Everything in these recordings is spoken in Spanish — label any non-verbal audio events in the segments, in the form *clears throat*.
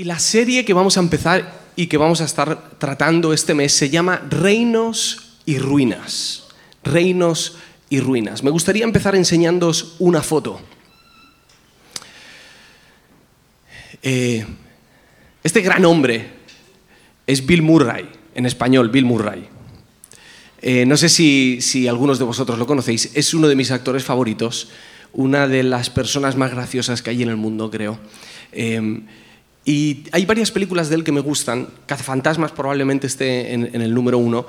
Y la serie que vamos a empezar y que vamos a estar tratando este mes se llama Reinos y Ruinas. Reinos y Ruinas. Me gustaría empezar enseñándoos una foto. Eh, este gran hombre es Bill Murray, en español, Bill Murray. Eh, no sé si, algunos de vosotros lo conocéis, es uno de mis actores favoritos, una de las personas más graciosas que hay en el mundo, creo. Eh, y hay varias películas de él que me gustan. Cazafantasmas probablemente esté en, en el número uno,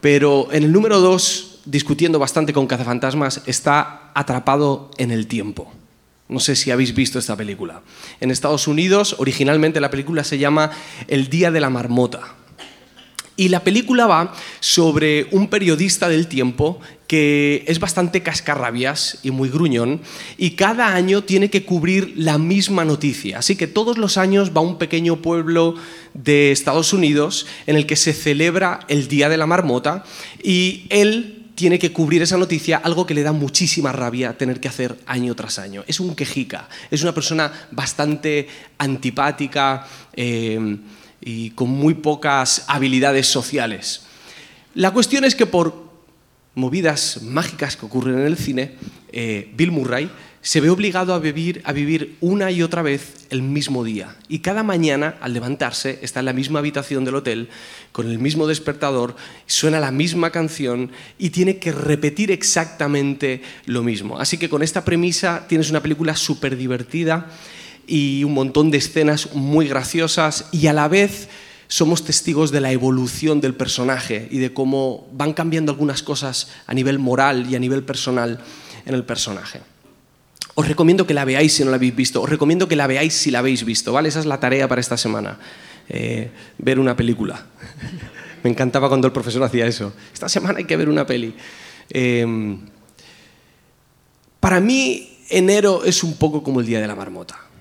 pero en el número dos, discutiendo bastante con Cazafantasmas, está Atrapado en el tiempo. No sé si habéis visto esta película. En Estados Unidos, originalmente la película se llama El Día de la Marmota. Y la película va sobre un periodista del tiempo que es bastante cascarrabias y muy gruñón y cada año tiene que cubrir la misma noticia. Así que todos los años va a un pequeño pueblo de Estados Unidos en el que se celebra el Día de la Marmota y él tiene que cubrir esa noticia, algo que le da muchísima rabia tener que hacer año tras año. Es un quejica, es una persona bastante antipática. Eh, y con muy pocas habilidades sociales. La cuestión es que por movidas mágicas que ocurren en el cine, eh, Bill Murray se ve obligado a vivir, a vivir una y otra vez el mismo día. Y cada mañana, al levantarse, está en la misma habitación del hotel, con el mismo despertador, suena la misma canción y tiene que repetir exactamente lo mismo. Así que con esta premisa tienes una película súper divertida y un montón de escenas muy graciosas y a la vez somos testigos de la evolución del personaje y de cómo van cambiando algunas cosas a nivel moral y a nivel personal en el personaje. Os recomiendo que la veáis si no la habéis visto, os recomiendo que la veáis si la habéis visto, ¿vale? Esa es la tarea para esta semana, eh, ver una película. *laughs* Me encantaba cuando el profesor hacía eso. Esta semana hay que ver una peli. Eh, para mí, enero es un poco como el Día de la Marmota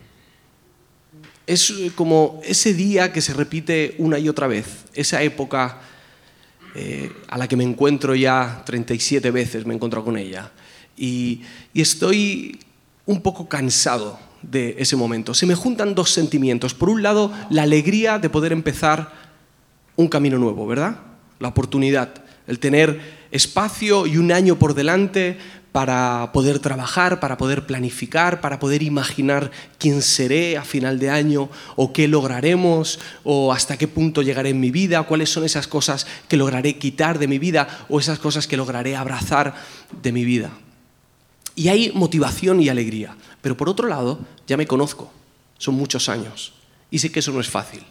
es eh, como ese día que se repite una y otra vez, esa época eh, a la que me encuentro ya 37 veces, me he encontrado con ella. Y, y estoy un poco cansado de ese momento. Se me juntan dos sentimientos. Por un lado, la alegría de poder empezar un camino nuevo, ¿verdad? La oportunidad, el tener espacio y un año por delante para poder trabajar, para poder planificar, para poder imaginar quién seré a final de año o qué lograremos o hasta qué punto llegaré en mi vida, cuáles son esas cosas que lograré quitar de mi vida o esas cosas que lograré abrazar de mi vida. Y hay motivación y alegría, pero por otro lado, ya me conozco, son muchos años y sé que eso no es fácil.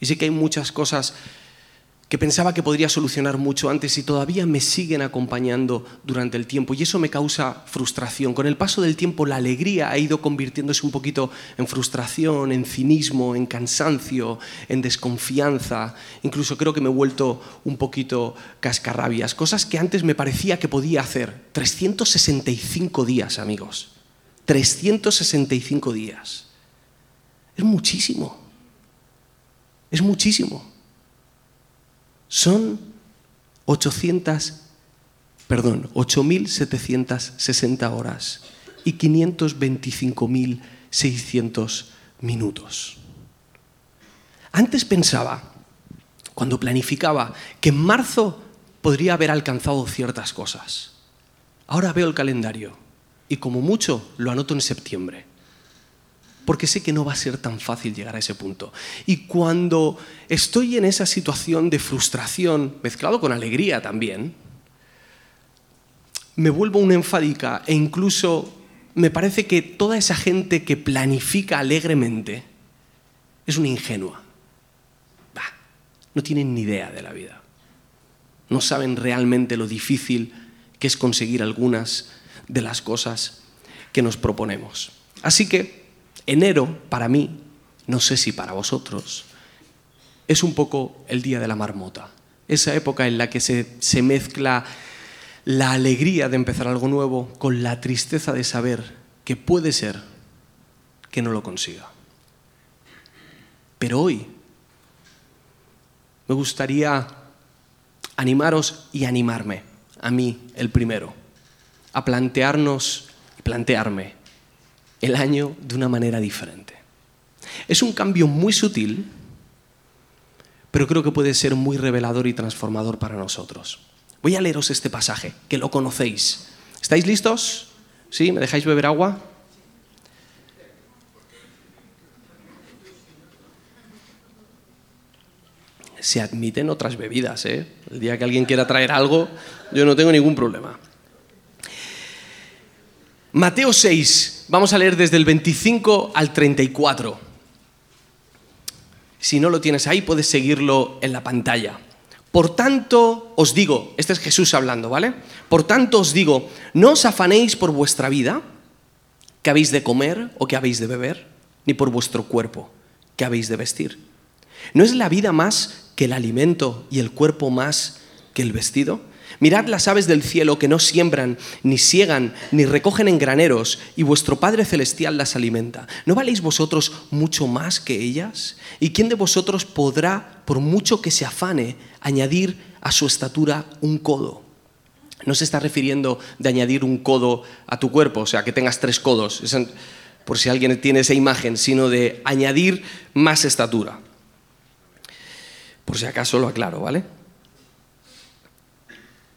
Y sé que hay muchas cosas que pensaba que podría solucionar mucho antes y todavía me siguen acompañando durante el tiempo y eso me causa frustración. Con el paso del tiempo la alegría ha ido convirtiéndose un poquito en frustración, en cinismo, en cansancio, en desconfianza. Incluso creo que me he vuelto un poquito cascarrabias, cosas que antes me parecía que podía hacer. 365 días, amigos. 365 días. Es muchísimo. Es muchísimo. Son 800, perdón, 8.760 horas y 525.600 minutos. Antes pensaba, cuando planificaba, que en marzo podría haber alcanzado ciertas cosas. Ahora veo el calendario y como mucho lo anoto en septiembre porque sé que no va a ser tan fácil llegar a ese punto. Y cuando estoy en esa situación de frustración, mezclado con alegría también, me vuelvo una enfádica e incluso me parece que toda esa gente que planifica alegremente es una ingenua. no tienen ni idea de la vida. No saben realmente lo difícil que es conseguir algunas de las cosas que nos proponemos. Así que enero, para mí, no sé si para vosotros, es un poco el día de la marmota. Esa época en la que se, se mezcla la alegría de empezar algo nuevo con la tristeza de saber que puede ser que no lo consiga. Pero hoy me gustaría animaros y animarme, a mí el primero, a plantearnos y plantearme el año de una manera diferente. Es un cambio muy sutil, pero creo que puede ser muy revelador y transformador para nosotros. Voy a leeros este pasaje, que lo conocéis. ¿Estáis listos? ¿Sí? ¿Me dejáis beber agua? Se admiten otras bebidas, ¿eh? El día que alguien quiera traer algo, yo no tengo ningún problema. Mateo 6, vamos a leer desde el 25 al 34. Si no lo tienes ahí, puedes seguirlo en la pantalla. Por tanto, os digo, este es Jesús hablando, ¿vale? Por tanto os digo, no os afanéis por vuestra vida, que habéis de comer o que habéis de beber, ni por vuestro cuerpo, que habéis de vestir. ¿No es la vida más que el alimento y el cuerpo más que el vestido? Mirad las aves del cielo que no siembran, ni siegan, ni recogen en graneros, y vuestro Padre Celestial las alimenta. ¿No valéis vosotros mucho más que ellas? ¿Y quién de vosotros podrá, por mucho que se afane, añadir a su estatura un codo? No se está refiriendo de añadir un codo a tu cuerpo, o sea, que tengas tres codos, por si alguien tiene esa imagen, sino de añadir más estatura. Por si acaso lo aclaro, ¿vale?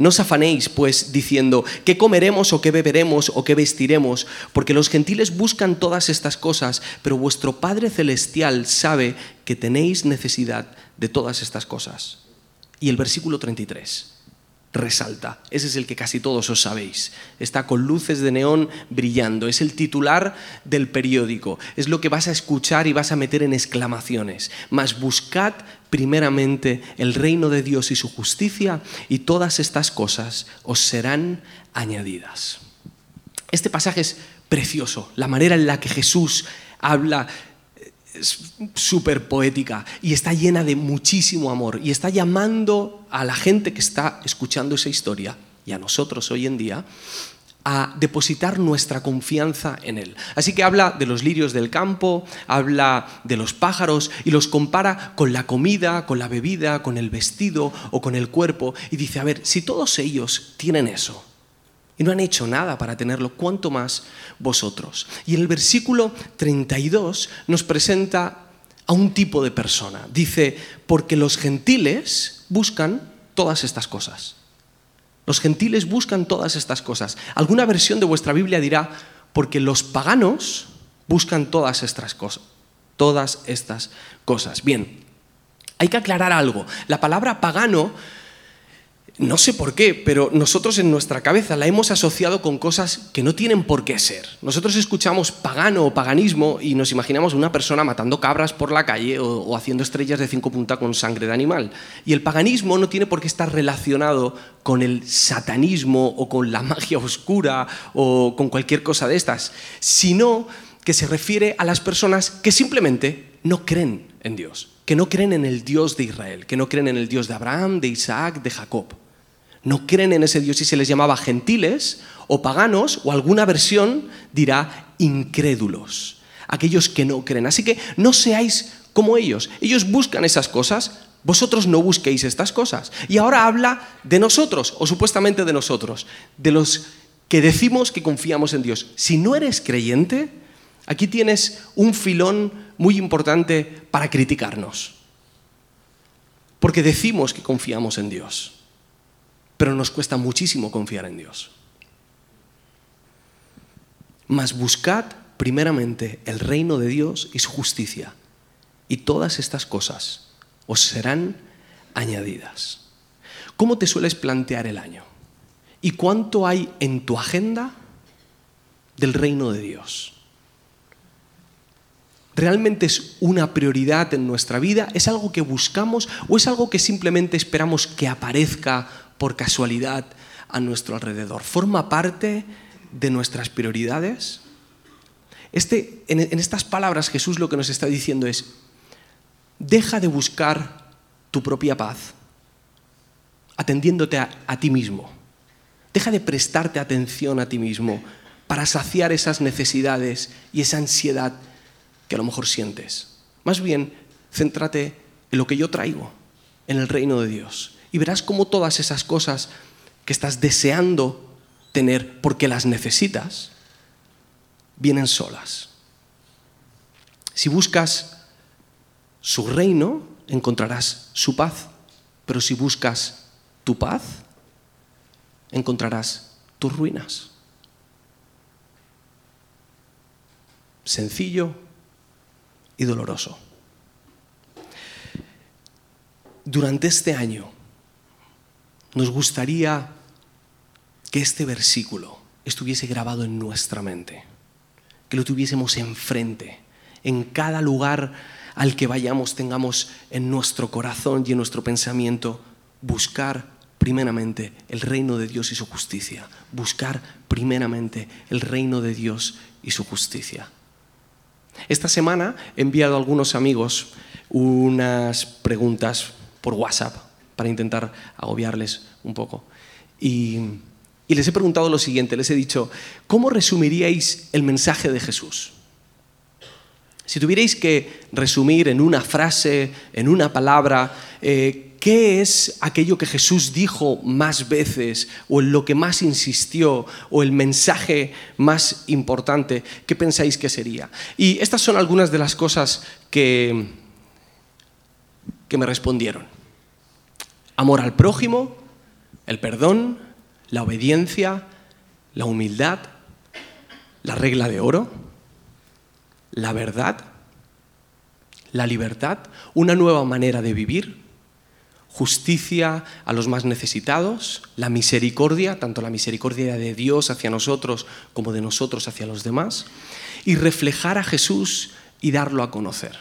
No os afanéis, pues, diciendo, ¿qué comeremos o qué beberemos o qué vestiremos? Porque los gentiles buscan todas estas cosas, pero vuestro Padre Celestial sabe que tenéis necesidad de todas estas cosas. Y el versículo 33 resalta. Ese es el que casi todos os sabéis. Está con luces de neón brillando. Es el titular del periódico. Es lo que vas a escuchar y vas a meter en exclamaciones. Mas buscad primeramente el reino de Dios y su justicia y todas estas cosas os serán añadidas. Este pasaje es precioso. La manera en la que Jesús habla es súper poética y está llena de muchísimo amor y está llamando a la gente que está escuchando esa historia y a nosotros hoy en día a depositar nuestra confianza en Él. Así que habla de los lirios del campo, habla de los pájaros y los compara con la comida, con la bebida, con el vestido o con el cuerpo y dice, a ver, si todos ellos tienen eso, y no han hecho nada para tenerlo, cuanto más vosotros. Y en el versículo 32 nos presenta a un tipo de persona. Dice, porque los gentiles buscan todas estas cosas. Los gentiles buscan todas estas cosas. Alguna versión de vuestra Biblia dirá, porque los paganos buscan todas estas cosas. Todas estas cosas. Bien, hay que aclarar algo. La palabra pagano no sé por qué, pero nosotros en nuestra cabeza la hemos asociado con cosas que no tienen por qué ser. Nosotros escuchamos pagano o paganismo y nos imaginamos una persona matando cabras por la calle o, haciendo estrellas de cinco puntas con sangre de animal. Y el paganismo no tiene por qué estar relacionado con el satanismo o con la *laughs* magia oscura o con cualquier cosa de estas, sino que se refiere a las personas que simplemente no creen en Dios, que no creen en el Dios de Israel, que no creen en el Dios de Abraham, de Isaac, de Jacob no creen en ese Dios y se les llamaba gentiles o paganos o alguna versión dirá incrédulos, aquellos que no creen. Así que no seáis como ellos. Ellos buscan esas cosas, vosotros no busquéis estas cosas. Y ahora habla de nosotros, o supuestamente de nosotros, de los que decimos que confiamos en Dios. Si no eres creyente, aquí tienes un filón muy importante para criticarnos. Porque decimos que confiamos en Dios pero nos cuesta muchísimo confiar en Dios. Mas buscad primeramente el reino de Dios y su justicia, y todas estas cosas os serán añadidas. ¿Cómo te sueles plantear el año? ¿Y cuánto hay en tu agenda del reino de Dios? ¿Realmente es una prioridad en nuestra vida? ¿Es algo que buscamos o es algo que simplemente esperamos que aparezca por casualidad a nuestro alrededor. ¿Forma parte de nuestras prioridades? Este, en, estas palabras Jesús lo que nos está diciendo es, deja de buscar tu propia paz, atendiéndote a, a ti mismo. Deja de prestarte atención a ti mismo para saciar esas necesidades y esa ansiedad que a lo mejor sientes. Más bien, céntrate en lo que yo traigo, en el reino de Dios. Y verás cómo todas esas cosas que estás deseando tener porque las necesitas, vienen solas. Si buscas su reino, encontrarás su paz, pero si buscas tu paz, encontrarás tus ruinas. Sencillo y doloroso. Durante este año nos gustaría que este versículo estuviese grabado en nuestra mente, que lo tuviésemos enfrente, en cada lugar al que vayamos tengamos en nuestro corazón y en nuestro pensamiento buscar primeramente el reino de Dios y su justicia, buscar primeramente el reino de Dios y su justicia. Esta semana he enviado a algunos amigos unas preguntas por WhatsApp para intentar agobiarles un poco. Y, les he preguntado lo siguiente, les he dicho, ¿cómo resumiríais el mensaje de Jesús? Si tuvierais que resumir en una frase, en una palabra, eh, ¿qué es aquello que Jesús dijo más veces o en lo que más insistió o el mensaje más importante? ¿Qué pensáis que sería? Y estas son algunas de las cosas que, que me respondieron. Amor al prójimo, el perdón, la obediencia, la humildad, la regla de oro la verdad, la libertad, una nueva manera de vivir, justicia a los más necesitados, la misericordia, tanto la misericordia de Dios hacia nosotros como de nosotros hacia los demás, y reflejar a Jesús y darlo a conocer.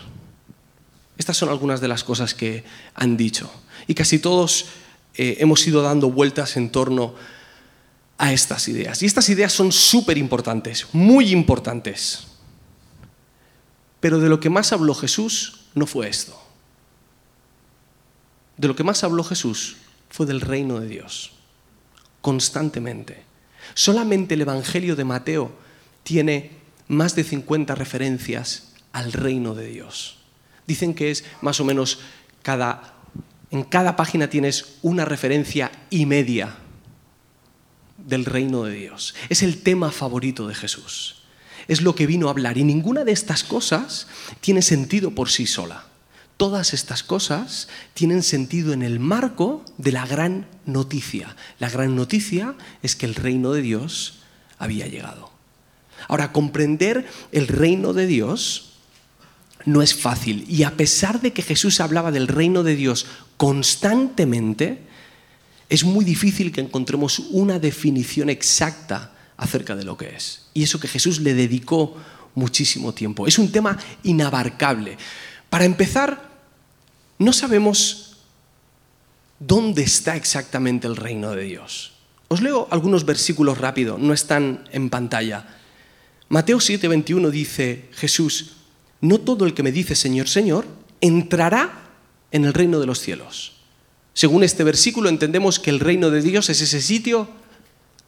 Estas son algunas de las cosas que han dicho. Y casi todos eh, hemos ido dando vueltas en torno a estas ideas. Y estas ideas son súper importantes, muy importantes. Pero de lo que más habló Jesús no fue esto. De lo que más habló Jesús fue del reino de Dios, constantemente. Solamente el Evangelio de Mateo tiene más de 50 referencias al reino de Dios. Dicen que es más o menos cada, en cada página tienes una referencia y media del reino de Dios. Es el tema favorito de Jesús es lo que vino a hablar. Y ninguna de estas cosas tiene sentido por sí sola. Todas estas cosas tienen sentido en el marco de la gran noticia. La gran noticia es que el reino de Dios había llegado. Ahora, comprender el reino de Dios no es fácil. Y a pesar de que Jesús hablaba del reino de Dios constantemente, es muy difícil que encontremos una definición exacta acerca de lo que es. Y eso que Jesús le dedicó muchísimo tiempo. Es un tema inabarcable. Para empezar, no sabemos dónde está exactamente el reino de Dios. Os leo algunos versículos rápido, no están en pantalla. Mateo 7:21 dice Jesús, no todo el que me dice Señor, Señor, entrará en el reino de los cielos. Según este versículo entendemos que el reino de Dios es ese sitio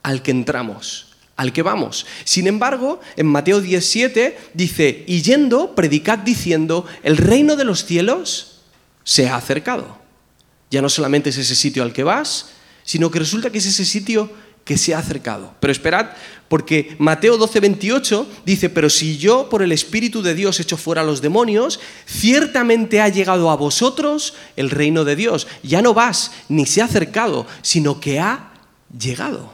al que entramos al que vamos. Sin embargo, en Mateo 17 dice, y yendo, predicad diciendo, el reino de los cielos se ha acercado. Ya no solamente es ese sitio al que vas, sino que resulta que es ese sitio que se ha acercado. Pero esperad, porque Mateo 12, 28 dice, pero si yo por el Espíritu de Dios echo fuera a los demonios, ciertamente ha llegado a vosotros el reino de Dios. Ya no vas, ni se ha acercado, sino que ha llegado.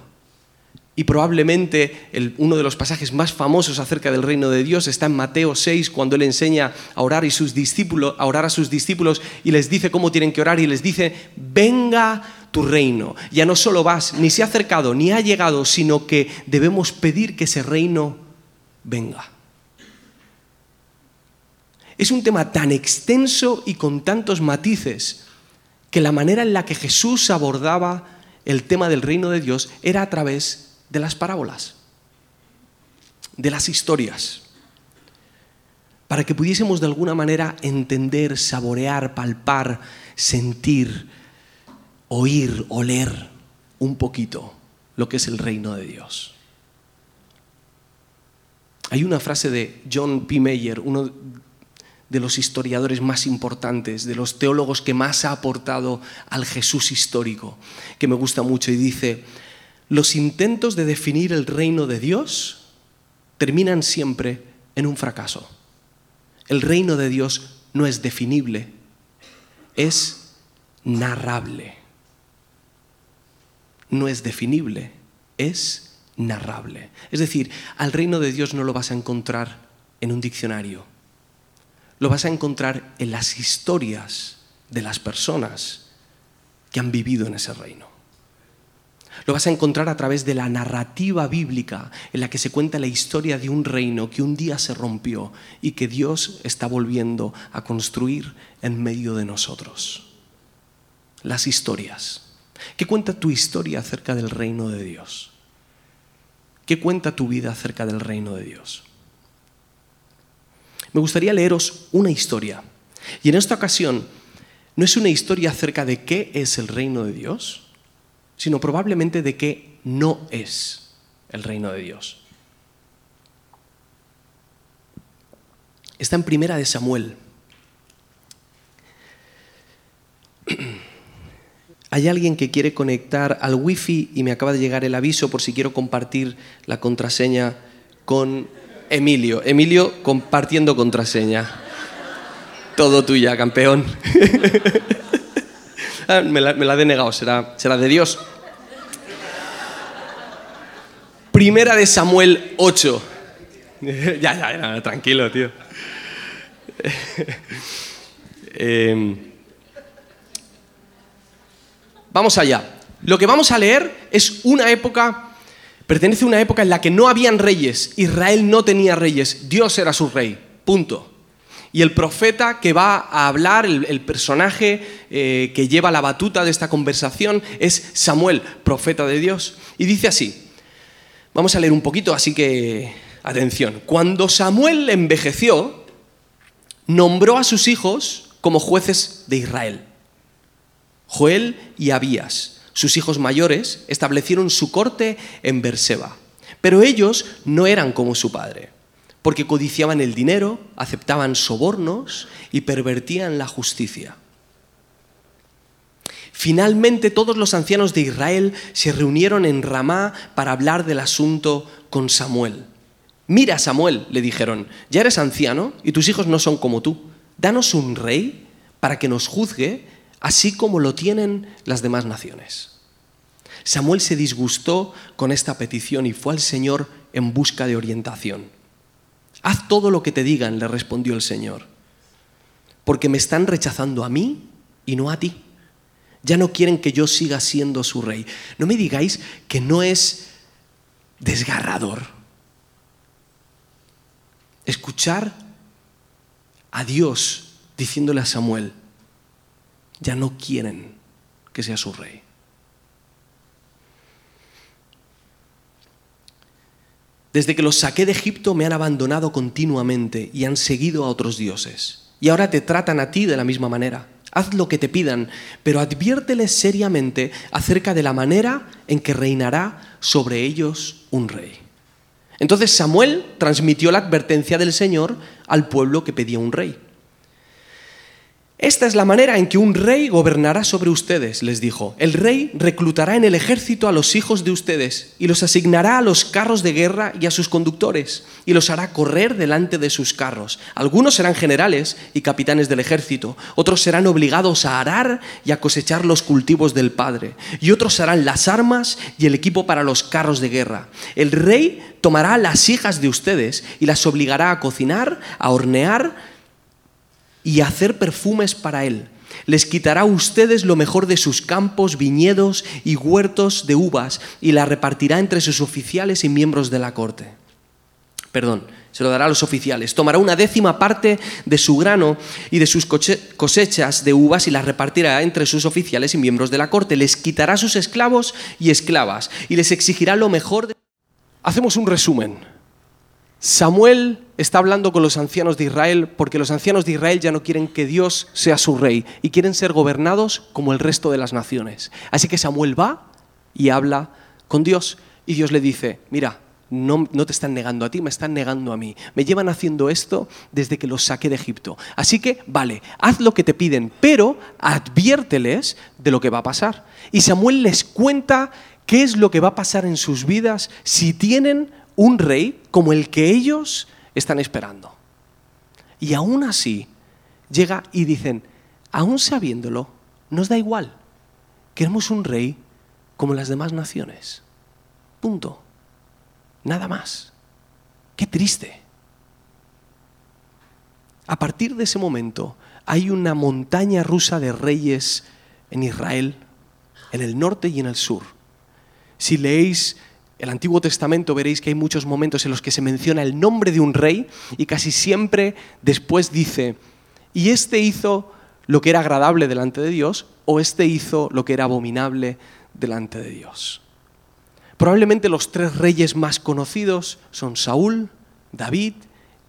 Y probablemente uno de los pasajes más famosos acerca del reino de Dios está en Mateo 6, cuando él enseña a orar, y sus discípulos, a orar a sus discípulos y les dice cómo tienen que orar y les dice, venga tu reino. Ya no solo vas, ni se ha acercado, ni ha llegado, sino que debemos pedir que ese reino venga. Es un tema tan extenso y con tantos matices que la manera en la que Jesús abordaba el tema del reino de Dios era a través de las parábolas, de las historias, para que pudiésemos de alguna manera entender, saborear, palpar, sentir oír, oler un poquito lo que es el reino de Dios. Hay una frase de John P. Mayer, uno de los historiadores más importantes, de los teólogos que más ha aportado al Jesús histórico, que me gusta mucho y dice, los intentos de definir el reino de Dios terminan siempre en un fracaso. El reino de Dios no es definible, es narrable. No es definible, es narrable. Es decir, al reino de Dios no lo vas a encontrar en un diccionario lo vas a encontrar en las historias de las personas que han vivido en ese reino. Lo vas a encontrar a través de la narrativa bíblica en la que se cuenta la historia de un reino que un día se rompió y que Dios está volviendo a construir en medio de nosotros. Las historias. ¿Qué cuenta tu historia acerca del reino de Dios? ¿Qué cuenta tu vida acerca del reino de Dios? me gustaría leeros una historia. Y en esta ocasión no es una historia acerca de qué es el reino de Dios, sino probablemente de qué no es el reino de Dios. Está en primera de Samuel. *clears throat* Hay alguien que quiere conectar al wifi y me acaba de llegar el aviso por si quiero compartir la contraseña con Emilio. Emilio compartiendo contraseña. Todo tuya, campeón. *laughs* Ah, me, la, he denegado, será, será de Dios. Primera de Samuel 8. *laughs* ya, ya, ya, tranquilo, tío. *laughs* Em, vamos allá. Lo que vamos a leer es una época Pertenece a una época en la que no habían reyes, Israel no tenía reyes, Dios era su rey, punto. Y el profeta que va a hablar, el, personaje eh, que lleva la batuta de esta conversación es Samuel, profeta de Dios. Y dice así, vamos a leer un poquito, así que atención. Cuando Samuel envejeció, nombró a sus hijos como jueces de Israel, Joel y Abías sus hijos mayores establecieron su corte en Berseba. Pero ellos no eran como su padre, porque codiciaban el dinero, aceptaban sobornos y pervertían la justicia. Finalmente todos los ancianos de Israel se reunieron en Ramá para hablar del asunto con Samuel. Mira, Samuel, le dijeron, ya eres anciano y tus hijos no son como tú. Danos un rey para que nos juzgue así como lo tienen las demás naciones. Samuel se disgustó con esta petición y fue al Señor en busca de orientación. Haz todo lo que te digan, le respondió el Señor, porque me están rechazando a mí y no a ti. Ya no quieren que yo siga siendo su rey. No me digáis que no es desgarrador. Escuchar a Dios diciéndole a Samuel, ya no quieren que sea su rey. Desde que los saqué de Egipto me han abandonado continuamente y han seguido a otros dioses. Y ahora te tratan a ti de la misma manera. Haz lo que te pidan, pero adviérteles seriamente acerca de la manera en que reinará sobre ellos un rey. Entonces Samuel transmitió la advertencia del Señor al pueblo que pedía un rey. Esta es la manera en que un rey gobernará sobre ustedes, les dijo. El rey reclutará en el ejército a los hijos de ustedes y los asignará a los carros de guerra y a sus conductores y los hará correr delante de sus carros. Algunos serán generales y capitanes del ejército, otros serán obligados a arar y a cosechar los cultivos del padre, y otros harán las armas y el equipo para los carros de guerra. El rey tomará las hijas de ustedes y las obligará a cocinar, a hornear, y hacer perfumes para él. Les quitará a ustedes lo mejor de sus campos, viñedos y huertos de uvas y la repartirá entre sus oficiales y miembros de la corte. Perdón, se lo dará a los oficiales. Tomará una décima parte de su grano y de sus cosechas de uvas y las repartirá entre sus oficiales y miembros de la corte. Les quitará sus esclavos y esclavas y les exigirá lo mejor. De... Hacemos un resumen. Samuel está hablando con los ancianos de Israel porque los ancianos de Israel ya no quieren que Dios sea su rey y quieren ser gobernados como el resto de las naciones. Así que Samuel va y habla con Dios y Dios le dice, mira, no, no, te están negando a ti, me están negando a mí. Me llevan haciendo esto desde que los saqué de Egipto. Así que, vale, haz lo que te piden, pero adviérteles de lo que va a pasar. Y Samuel les cuenta qué es lo que va a pasar en sus vidas si tienen un rey como el que ellos están esperando. Y aún así llega y dicen, aún sabiéndolo, nos da igual. Queremos un rey como las demás naciones. Punto. Nada más. Qué triste. A partir de ese momento hay una montaña rusa de reyes en Israel, en el norte y en el sur. Si leéis el Antiguo Testamento veréis que hay muchos momentos en los que se menciona el nombre de un rey y casi siempre después dice, y este hizo lo que era agradable delante de Dios o este hizo lo que era abominable delante de Dios. Probablemente los tres reyes más conocidos son Saúl, David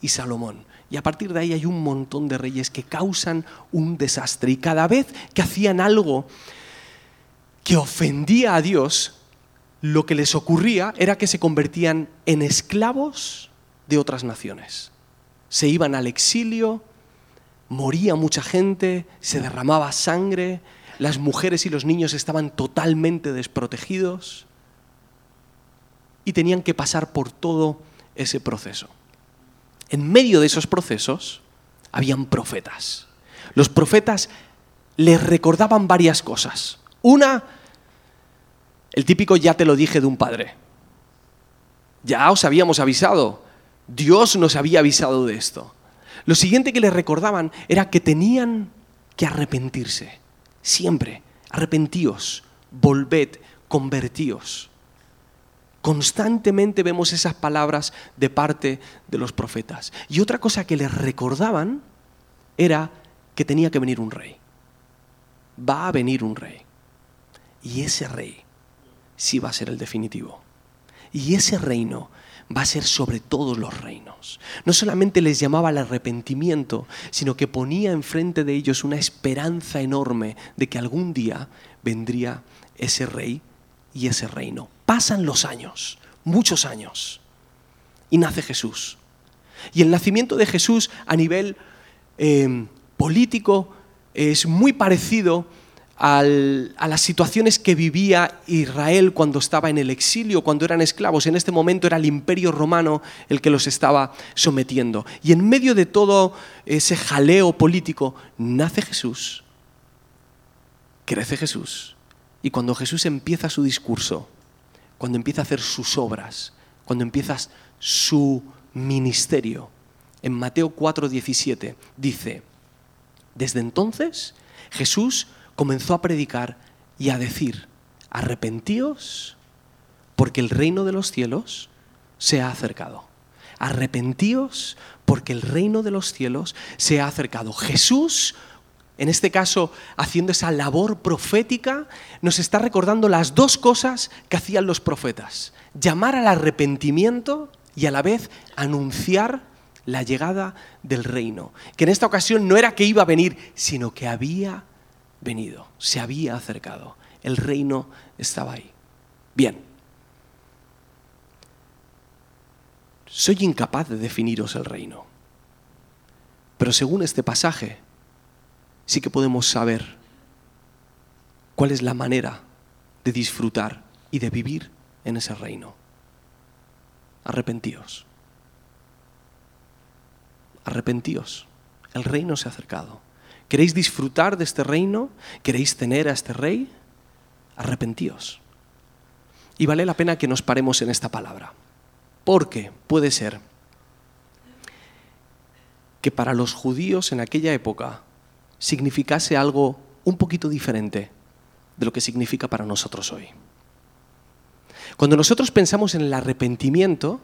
y Salomón. Y a partir de ahí hay un montón de reyes que causan un desastre. Y cada vez que hacían algo que ofendía a Dios, lo que les ocurría era que se convertían en esclavos de otras naciones. Se iban al exilio, moría mucha gente, se derramaba sangre, las mujeres y los niños estaban totalmente desprotegidos y tenían que pasar por todo ese proceso. En medio de esos procesos habían profetas. Los profetas les recordaban varias cosas. Una, el típico ya te lo dije de un padre. Ya os habíamos avisado. Dios nos había avisado de esto. Lo siguiente que les recordaban era que tenían que arrepentirse. Siempre. Arrepentíos, volved, convertíos. Constantemente vemos esas palabras de parte de los profetas. Y otra cosa que les recordaban era que tenía que venir un rey. Va a venir un rey. Y ese rey sí va a ser el definitivo. Y ese reino va a ser sobre todos los reinos. No solamente les llamaba al arrepentimiento, sino que ponía enfrente de ellos una esperanza enorme de que algún día vendría ese rey y ese reino. Pasan los años, muchos años, y nace Jesús. Y el nacimiento de Jesús a nivel eh, político es muy parecido a las situaciones que vivía Israel cuando estaba en el exilio, cuando eran esclavos. En este momento era el imperio romano el que los estaba sometiendo. Y en medio de todo ese jaleo político nace Jesús, crece Jesús. Y cuando Jesús empieza su discurso, cuando empieza a hacer sus obras, cuando empieza su ministerio, en Mateo 4:17 dice, desde entonces Jesús comenzó a predicar y a decir, arrepentíos porque el reino de los cielos se ha acercado. Arrepentíos porque el reino de los cielos se ha acercado. Jesús, en este caso haciendo esa labor profética, nos está recordando las dos cosas que hacían los profetas. Llamar al arrepentimiento y a la vez anunciar la llegada del reino. Que en esta ocasión no era que iba a venir, sino que había venido, se había acercado, el reino estaba ahí. Bien, soy incapaz de definiros el reino, pero según este pasaje sí que podemos saber cuál es la manera de disfrutar y de vivir en ese reino. Arrepentíos. Arrepentíos. El reino se ha acercado. ¿Queréis disfrutar de este reino? ¿Queréis tener a este rey? Arrepentíos. Y vale la pena que nos paremos en esta palabra, porque puede ser que para los judíos en aquella época significase algo un poquito diferente de lo que significa para nosotros hoy. Cuando nosotros pensamos en el arrepentimiento,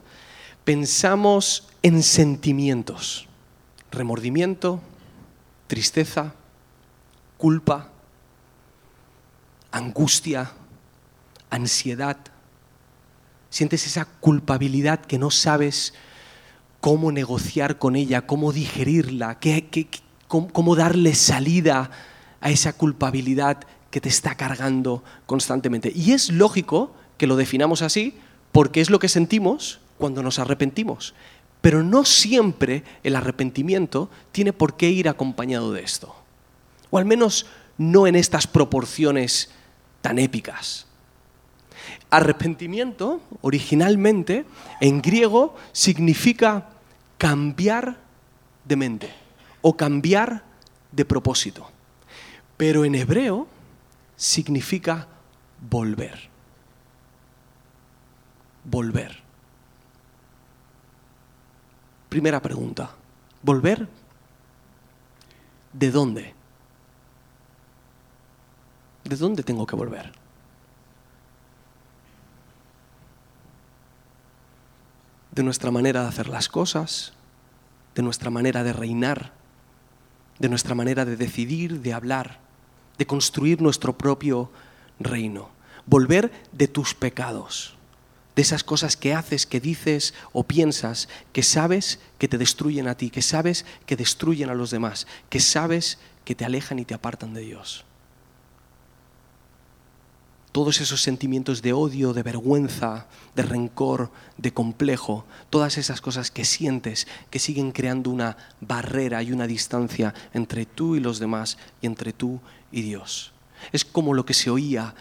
pensamos en sentimientos, remordimiento, tristeza, culpa, angustia, ansiedad. Sientes esa culpabilidad que no sabes cómo negociar con ella, cómo digerirla, cómo darle salida a esa culpabilidad que te está cargando constantemente. Y es lógico que lo definamos así porque es lo que sentimos cuando nos arrepentimos. Pero no siempre el arrepentimiento tiene por qué ir acompañado de esto. O al menos no en estas proporciones tan épicas. Arrepentimiento, originalmente, en griego, significa cambiar de mente o cambiar de propósito. Pero en hebreo significa volver. Volver. Primera pregunta. ¿Volver? ¿De dónde? ¿De dónde tengo que volver? De nuestra manera de hacer las cosas, de nuestra manera de reinar, de nuestra manera de decidir, de hablar, de construir nuestro propio reino. Volver de tus pecados de esas cosas que haces, que dices o piensas, que sabes que te destruyen a ti, que sabes que destruyen a los demás, que sabes que te alejan y te apartan de Dios. Todos esos sentimientos de odio, de vergüenza, de rencor, de complejo, todas esas cosas que sientes que siguen creando una barrera y una distancia entre tú y los demás y entre tú y Dios. Es como lo que se oía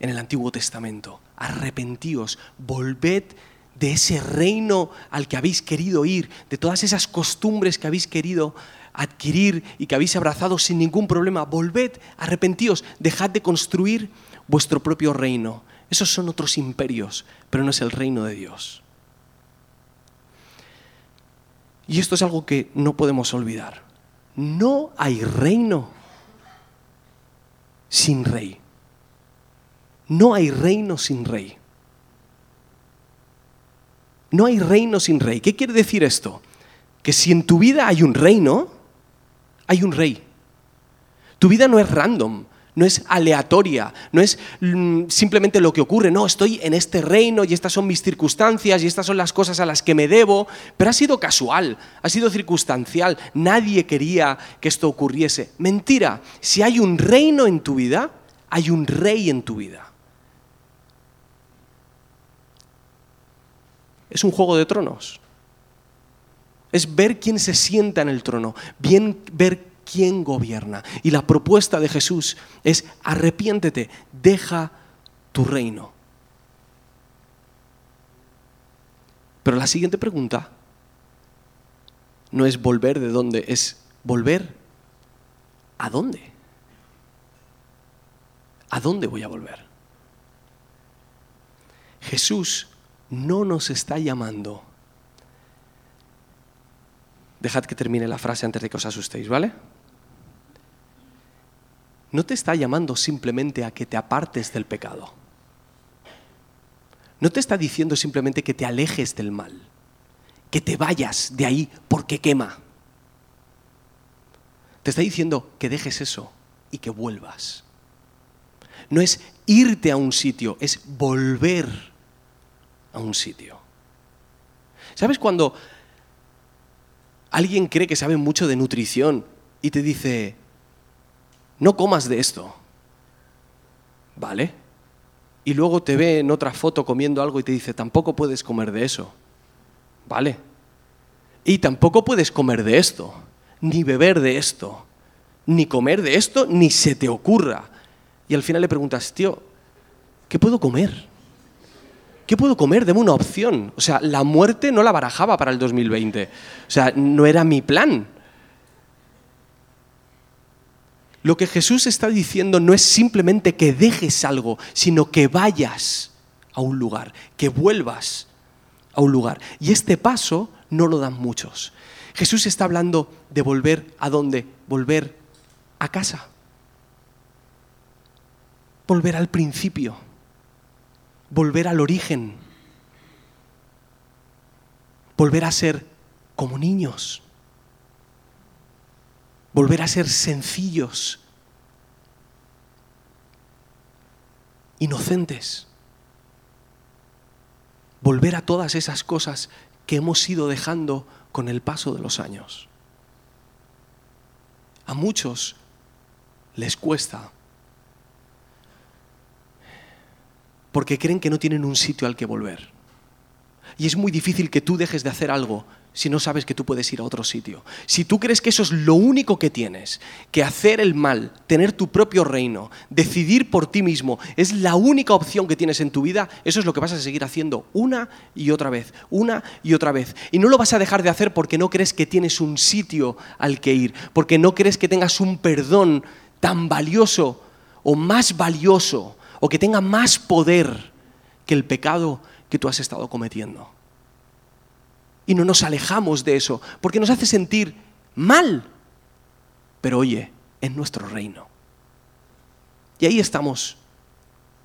en el Antiguo Testamento arrepentíos, volved de ese reino al que habéis querido ir, de todas esas costumbres que habéis querido adquirir y que habéis abrazado sin ningún problema. Volved, arrepentíos, dejad de construir vuestro propio reino. Esos son otros imperios, pero no es el reino de Dios. Y esto es algo que no podemos olvidar. No hay reino sin rey. No hay reino sin rey. No hay reino sin rey. ¿Qué quiere decir esto? Que si en tu vida hay un reino, hay un rey. Tu vida no es random, no es aleatoria, no es mm, simplemente lo que ocurre, no, estoy en este reino y estas son mis circunstancias y estas son las cosas a las que me debo, pero ha sido casual, ha sido circunstancial, nadie quería que esto ocurriese. Mentira, si hay un reino en tu vida, hay un rey en tu vida. Es un juego de tronos. Es ver quién se sienta en el trono, bien ver quién gobierna. Y la propuesta de Jesús es arrepiéntete, deja tu reino. Pero la siguiente pregunta no es volver de dónde, es volver a dónde. ¿A dónde voy a volver? Jesús no nos está llamando. Dejad que termine la frase antes de que os asustéis, ¿vale? No te está llamando simplemente a que te apartes del pecado. No te está diciendo simplemente que te alejes del mal, que te vayas de ahí porque quema. Te está diciendo que dejes eso y que vuelvas. No es irte a un sitio, es volver a un sitio. ¿Sabes cuando alguien cree que sabe mucho de nutrición y te dice, no comas de esto? ¿Vale? Y luego te ve en otra foto comiendo algo y te dice, tampoco puedes comer de eso. ¿Vale? Y tampoco puedes comer de esto, ni beber de esto, ni comer de esto, ni se te ocurra. Y al final le preguntas, tío, ¿qué puedo comer? ¿Qué puedo comer? Deme una opción. O sea, la muerte no la barajaba para el 2020. O sea, no era mi plan. Lo que Jesús está diciendo no es simplemente que dejes algo, sino que vayas a un lugar, que vuelvas a un lugar. Y este paso no lo dan muchos. Jesús está hablando de volver a dónde? Volver a casa. Volver al principio volver al origen, volver a ser como niños, volver a ser sencillos, inocentes, volver a todas esas cosas que hemos ido dejando con el paso de los años. A muchos les cuesta porque creen que no tienen un sitio al que volver. Y es muy difícil que tú dejes de hacer algo si no sabes que tú puedes ir a otro sitio. Si tú crees que eso es lo único que tienes, que hacer el mal, tener tu propio reino, decidir por ti mismo, es la única opción que tienes en tu vida, eso es lo que vas a seguir haciendo una y otra vez, una y otra vez. Y no lo vas a dejar de hacer porque no crees que tienes un sitio al que ir, porque no crees que tengas un perdón tan valioso o más valioso o que tenga más poder que el pecado que tú has estado cometiendo. Y no nos alejamos de eso, porque nos hace sentir mal. Pero oye, en nuestro reino. Y ahí estamos,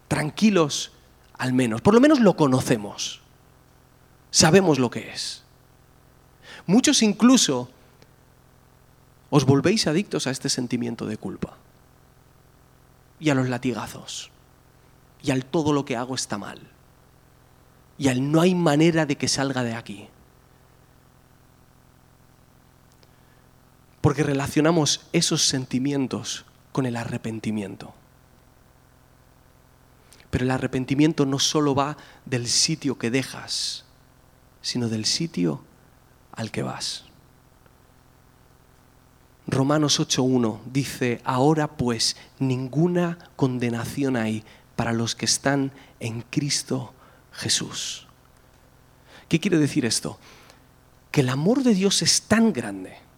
tranquilos al menos. Por lo menos lo conocemos. Sabemos lo que es. Muchos incluso os volvéis adictos a este sentimiento de culpa y a los latigazos y al todo lo que hago está mal y al no hay manera de que salga de aquí. Porque relacionamos esos sentimientos con el arrepentimiento. Pero el arrepentimiento no solo va del sitio que dejas, sino del sitio al que vas. Romanos 8.1 dice, ahora pues ninguna condenación hay para los que están en Cristo Jesús. ¿Qué quiere decir esto? Que el amor de Dios es tan grande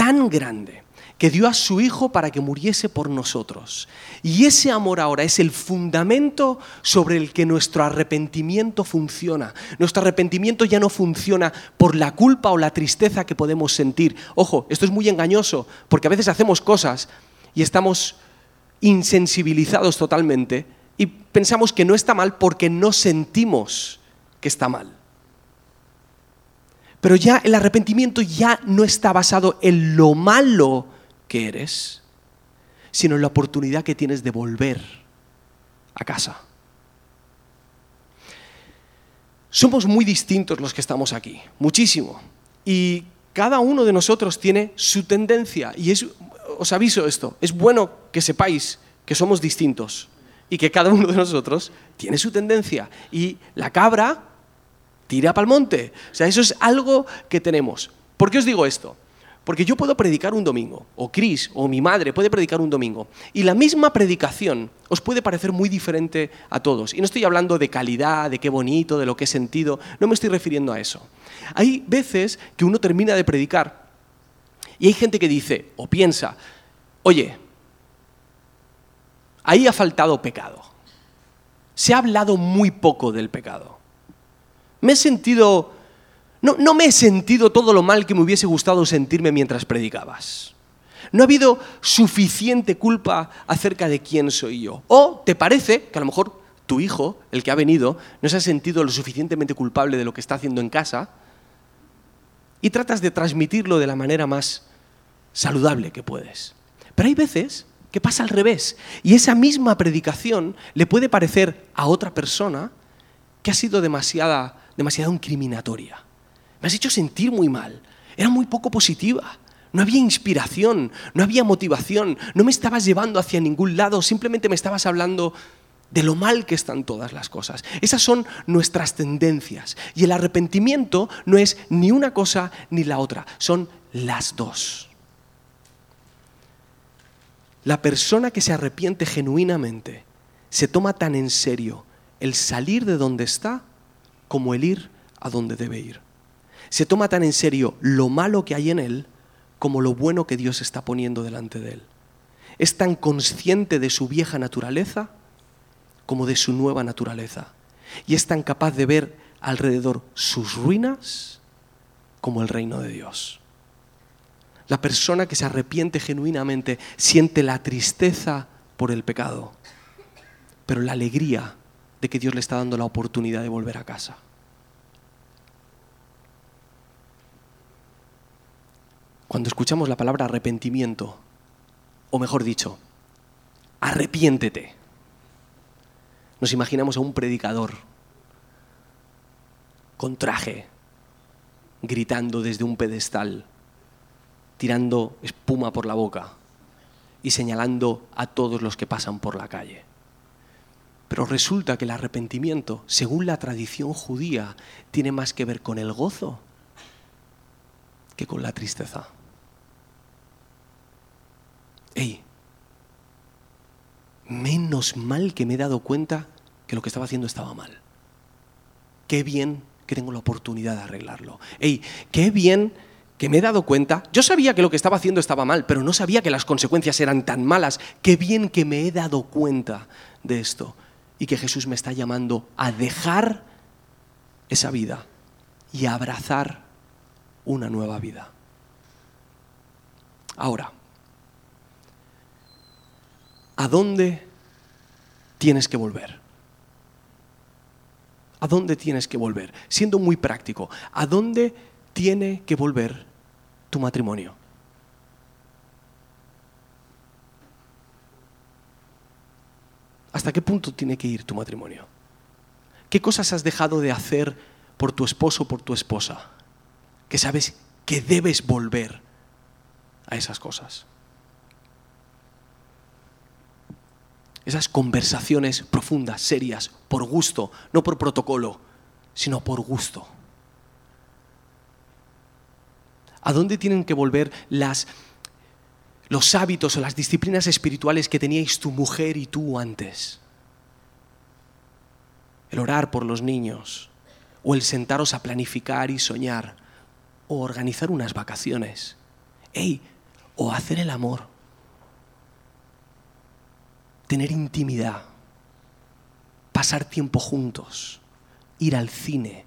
tan grande que dio a su Hijo para que muriese por nosotros. Y ese amor ahora es el fundamento sobre el que nuestro arrepentimiento funciona. Nuestro arrepentimiento ya no funciona por la culpa o la tristeza que podemos sentir. Ojo, esto es muy engañoso, porque a veces hacemos cosas y estamos insensibilizados totalmente y pensamos que no está mal porque no sentimos que está mal. Pero ya el arrepentimiento ya no está basado en lo malo que eres, sino en la oportunidad que tienes de volver a casa. Somos muy distintos los que estamos aquí, muchísimo. Y cada uno de nosotros tiene su tendencia. Y os aviso esto, es bueno que sepáis que somos distintos y que cada uno de nosotros tiene su tendencia. Y la cabra tira para el monte. O sea, eso es algo que tenemos. ¿Por qué os digo esto? Porque yo puedo predicar un domingo, o Chris, o mi madre puede predicar un domingo, y la misma predicación os puede parecer muy diferente a todos. Y no estoy hablando de calidad, de qué bonito, de lo que he sentido, no me estoy refiriendo a eso. Hay veces que uno termina de predicar y hay gente que dice o piensa, oye, ahí ha faltado pecado. Se ha hablado muy poco del pecado. Me he sentido, no, no me he sentido todo lo mal que me hubiese gustado sentirme mientras predicabas. No ha habido suficiente culpa acerca de quién soy yo. O te parece que a lo mejor tu hijo, el que ha venido, no se ha sentido lo suficientemente culpable de lo que está haciendo en casa y tratas de transmitirlo de la manera más saludable que puedes. Pero hay veces que pasa al revés y esa misma predicación le puede parecer a otra persona que ha sido demasiada demasiado incriminatoria. Me has hecho sentir muy mal. Era muy poco positiva. No había inspiración, no había motivación, no me estabas llevando hacia ningún lado, simplemente me estabas hablando de lo mal que están todas las cosas. Esas son nuestras tendencias. Y el arrepentimiento no es ni una cosa ni la otra, son las dos. La persona que se arrepiente genuinamente se toma tan en serio el salir de donde está como el ir a donde debe ir. Se toma tan en serio lo malo que hay en él como lo bueno que Dios está poniendo delante de él. Es tan consciente de su vieja naturaleza como de su nueva naturaleza. Y es tan capaz de ver alrededor sus ruinas como el reino de Dios. La persona que se arrepiente genuinamente siente la tristeza por el pecado, pero la alegría de que Dios le está dando la oportunidad de volver a casa. Cuando escuchamos la palabra arrepentimiento, o mejor dicho, arrepiéntete, nos imaginamos a un predicador con traje, gritando desde un pedestal, tirando espuma por la boca y señalando a todos los que pasan por la calle. Pero resulta que el arrepentimiento, según la tradición judía, tiene más que ver con el gozo que con la tristeza. ¡Ey! Menos mal que me he dado cuenta que lo que estaba haciendo estaba mal. Qué bien que tengo la oportunidad de arreglarlo. ¡Ey! Qué bien que me he dado cuenta, yo sabía que lo que estaba haciendo estaba mal, pero no sabía que las consecuencias eran tan malas. Qué bien que me he dado cuenta de esto y que Jesús me está llamando a dejar esa vida y a abrazar una nueva vida. Ahora, ¿a dónde tienes que volver? ¿A dónde tienes que volver? Siendo muy práctico, ¿a dónde tiene que volver tu matrimonio? ¿Hasta qué punto tiene que ir tu matrimonio? ¿Qué cosas has dejado de hacer por tu esposo o por tu esposa? Que sabes que debes volver a esas cosas. Esas conversaciones profundas, serias, por gusto, no por protocolo, sino por gusto. ¿A dónde tienen que volver los hábitos o las disciplinas espirituales que teníais tu mujer y tú antes. El orar por los niños, o el sentaros a planificar y soñar, o organizar unas vacaciones. ¡Ey! O hacer el amor. Tener intimidad. Pasar tiempo juntos. Ir al cine.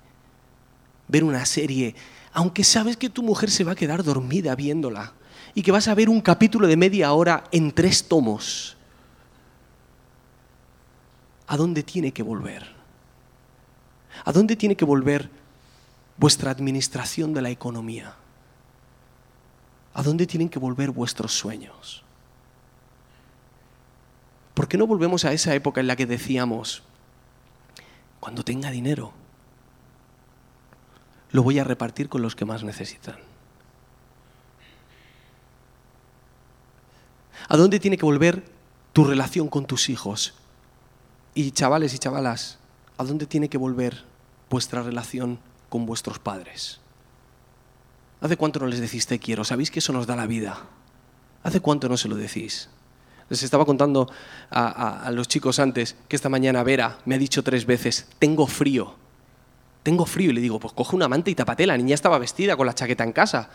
Ver una serie, aunque sabes que tu mujer se va a quedar dormida viéndola y que vas a ver un capítulo de media hora en tres tomos. ¿A dónde tiene que volver? ¿A dónde tiene que volver vuestra administración de la economía? ¿A dónde tienen que volver vuestros sueños? ¿Por qué no volvemos a esa época en la que decíamos, cuando tenga dinero, lo voy a repartir con los que más necesitan? ¿A dónde tiene que volver tu relación con tus hijos? Y chavales y chavalas, ¿a dónde tiene que volver vuestra relación con vuestros padres? ¿Hace cuánto no les decís te quiero? ¿Sabéis que eso nos da la vida? ¿Hace cuánto no se lo decís? Les estaba contando a, a, los chicos antes que esta mañana Vera me ha dicho tres veces, tengo frío. Tengo frío. Y le digo, pues coge una manta y tapate. La niña estaba vestida con la chaqueta en casa.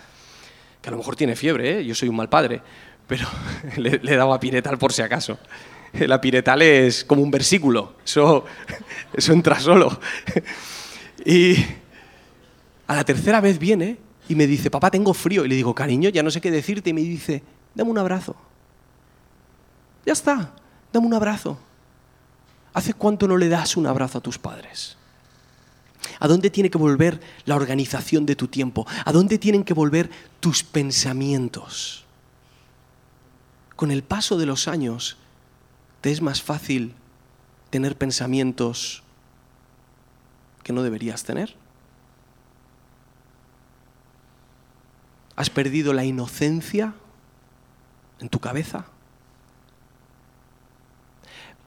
Que a lo mejor tiene fiebre, ¿eh? yo soy un mal padre pero *laughs* le, he dado a Piretal por si acaso. La Piretal es como un versículo, eso, *laughs* eso entra solo. *laughs* Y a la tercera vez viene y me dice, papá, tengo frío. Y le digo, cariño, ya no sé qué decirte. Y me dice, dame un abrazo. Ya está, dame un abrazo. ¿Hace cuánto no le das un abrazo a tus padres? ¿A dónde tiene que volver la organización de tu tiempo? ¿A dónde tienen que volver tus pensamientos? con el paso de los años te es más fácil tener pensamientos que no deberías tener. ¿Has perdido la inocencia en tu cabeza?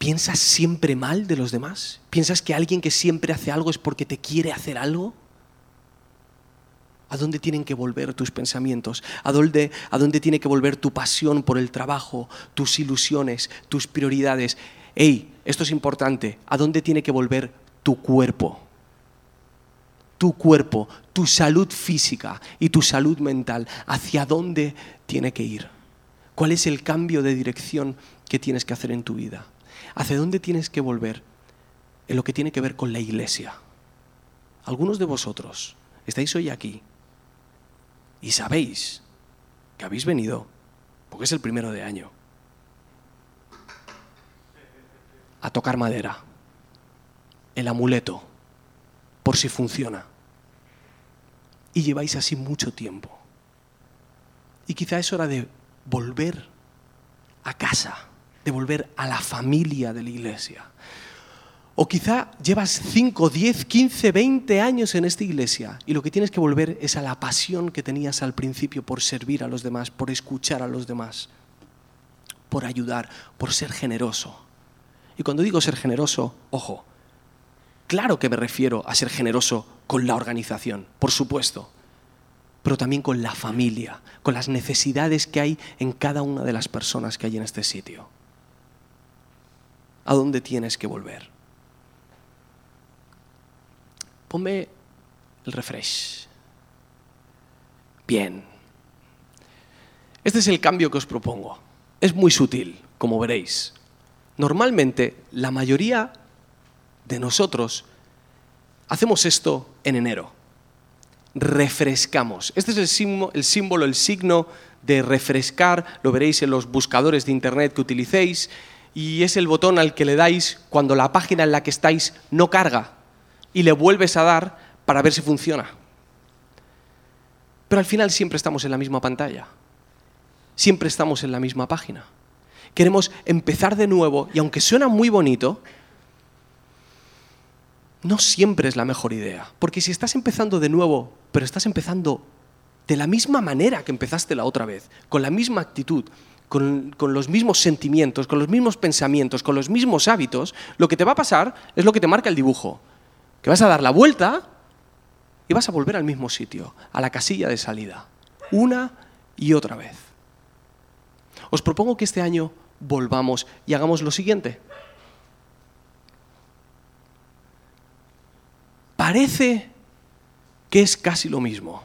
¿Piensas siempre mal de los demás? ¿Piensas que alguien que siempre hace algo es porque te quiere hacer algo? ¿A dónde tienen que volver tus pensamientos? ¿A dónde, ¿A dónde tiene que volver tu pasión por el trabajo, tus ilusiones, tus prioridades? Hey, esto es importante. ¿A dónde tiene que volver tu cuerpo? Tu cuerpo, tu salud física y tu salud mental. ¿Hacia dónde tiene que ir? ¿Cuál es el cambio de dirección que tienes que hacer en tu vida? ¿Hacia dónde tienes que volver? En lo que tiene que ver con la iglesia. Algunos de vosotros estáis hoy aquí y sabéis que habéis venido, porque es el primero de año, a tocar madera, el amuleto, por si funciona. Y lleváis así mucho tiempo. Y quizá es hora de volver a casa, de volver a la familia de la iglesia. O quizá llevas 5, 10, 15, 20 años en esta iglesia y lo que tienes que volver es a la pasión que tenías al principio por servir a los demás, por escuchar a los demás, por ayudar, por ser generoso. Y cuando digo ser generoso, ojo, claro que me refiero a ser generoso con la organización, por supuesto, pero también con la familia, con las necesidades que hay en cada una de las personas que hay en este sitio. ¿A dónde tienes que volver? Ponme el refresh. Bien. Este es el cambio que os propongo. Es muy sutil, como veréis. Normalmente, la mayoría de nosotros hacemos esto en enero. Refrescamos. Este es el símbolo, el, símbolo, el signo de refrescar. Lo veréis en los buscadores de Internet que utilicéis. Y es el botón al que le dais cuando la página en la que estáis no carga. Y le vuelves a dar para ver si funciona. Pero al final siempre estamos en la misma pantalla. Siempre estamos en la misma página queremos empezar de nuevo y aunque suena muy bonito, no siempre es la mejor idea. Porque si estás empezando de nuevo, pero estás empezando de la misma manera que empezaste la otra vez, con la misma actitud, con, los mismos sentimientos, con los mismos pensamientos, con los mismos hábitos, lo que te va a pasar es lo que te marca el dibujo. Que vas a dar la vuelta y vas a volver al mismo sitio, a la casilla de salida, una y otra vez. Os propongo que este año volvamos y hagamos lo siguiente. Parece que es casi lo mismo,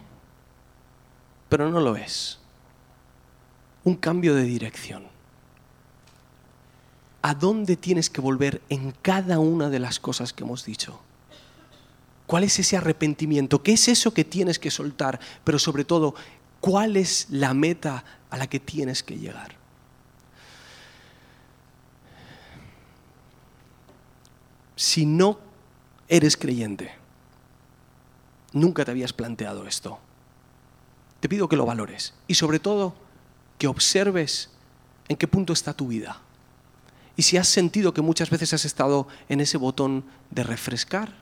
pero no lo es. Un cambio de dirección. ¿A dónde tienes que volver en cada una de las cosas que hemos dicho? ¿Cuál es ese arrepentimiento? ¿Qué es eso que tienes que soltar? Pero sobre todo, ¿cuál es la meta a la que tienes que llegar? si no eres creyente, nunca te habías planteado esto, te pido que lo valores y sobre todo que observes en qué punto está tu vida. Y si has sentido que muchas veces has estado en ese botón de refrescar,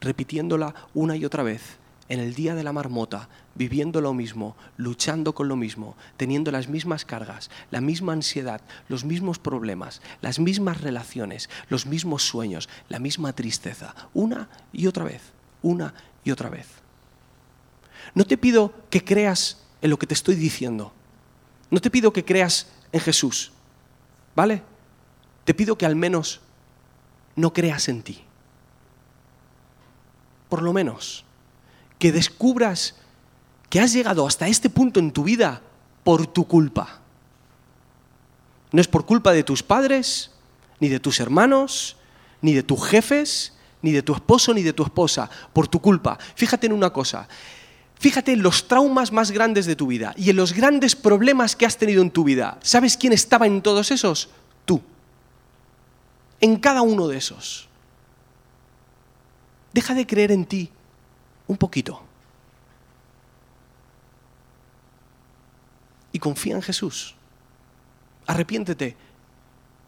repitiéndola una y otra vez, en el día de la marmota, viviendo lo mismo, luchando con lo mismo, teniendo las mismas cargas, la misma ansiedad, los mismos problemas, las mismas relaciones, los mismos sueños, la misma tristeza, una y otra vez, una y otra vez. No te pido que creas en lo que te estoy diciendo. No te pido que creas en Jesús. ¿Vale? Te pido que al menos no creas en ti. Por lo menos que descubras que has llegado hasta este punto en tu vida por tu culpa. No es por culpa de tus padres, ni de tus hermanos, ni de tus jefes, ni de tu esposo, ni de tu esposa, por tu culpa. Fíjate en una cosa, fíjate en los traumas más grandes de tu vida y en los grandes problemas que has tenido en tu vida. ¿Sabes quién estaba en todos esos? Tú. En cada uno de esos. Deja de creer en ti un poquito. Y confía en Jesús. Arrepiéntete.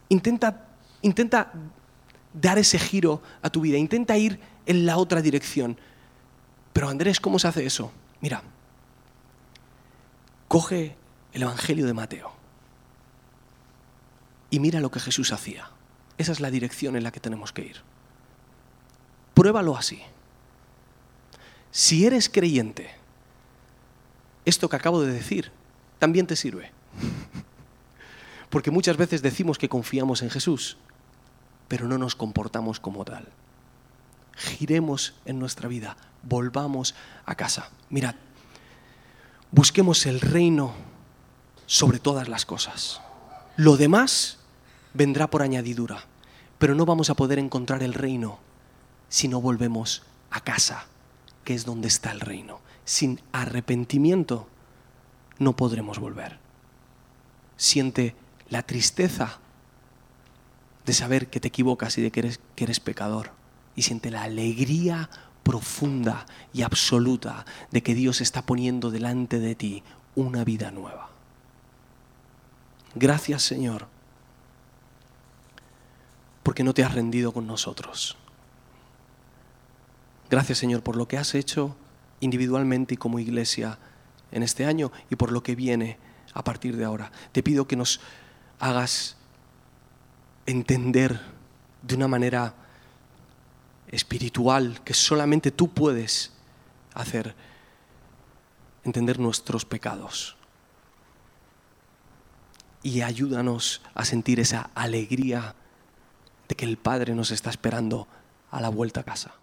Intenta, intenta dar ese giro a tu vida. Intenta ir en la otra dirección. Pero Andrés, ¿cómo se hace eso? Mira, coge el Evangelio de Mateo y mira lo que Jesús hacía. Esa es la dirección en la que tenemos que ir. Pruébalo así. Si eres creyente, esto que acabo de decir también te sirve. *laughs* Porque muchas veces decimos que confiamos en Jesús, pero no nos comportamos como tal. Giremos en nuestra vida, volvamos a casa. Mirad, busquemos el reino sobre todas las cosas. Lo demás vendrá por añadidura, pero no vamos a poder encontrar el reino si no volvemos a casa que es donde está el reino. Sin arrepentimiento no podremos volver. Siente la tristeza de saber que te equivocas y de que eres, que eres pecador. Y siente la alegría profunda y absoluta de que Dios está poniendo delante de ti una vida nueva. Gracias Señor porque no te has rendido con nosotros. Gracias Señor por lo que has hecho individualmente y como iglesia en este año y por lo que viene a partir de ahora. Te pido que nos hagas entender de una manera espiritual que solamente tú puedes hacer, entender nuestros pecados. Y ayúdanos a sentir esa alegría de que el Padre nos está esperando a la vuelta a casa.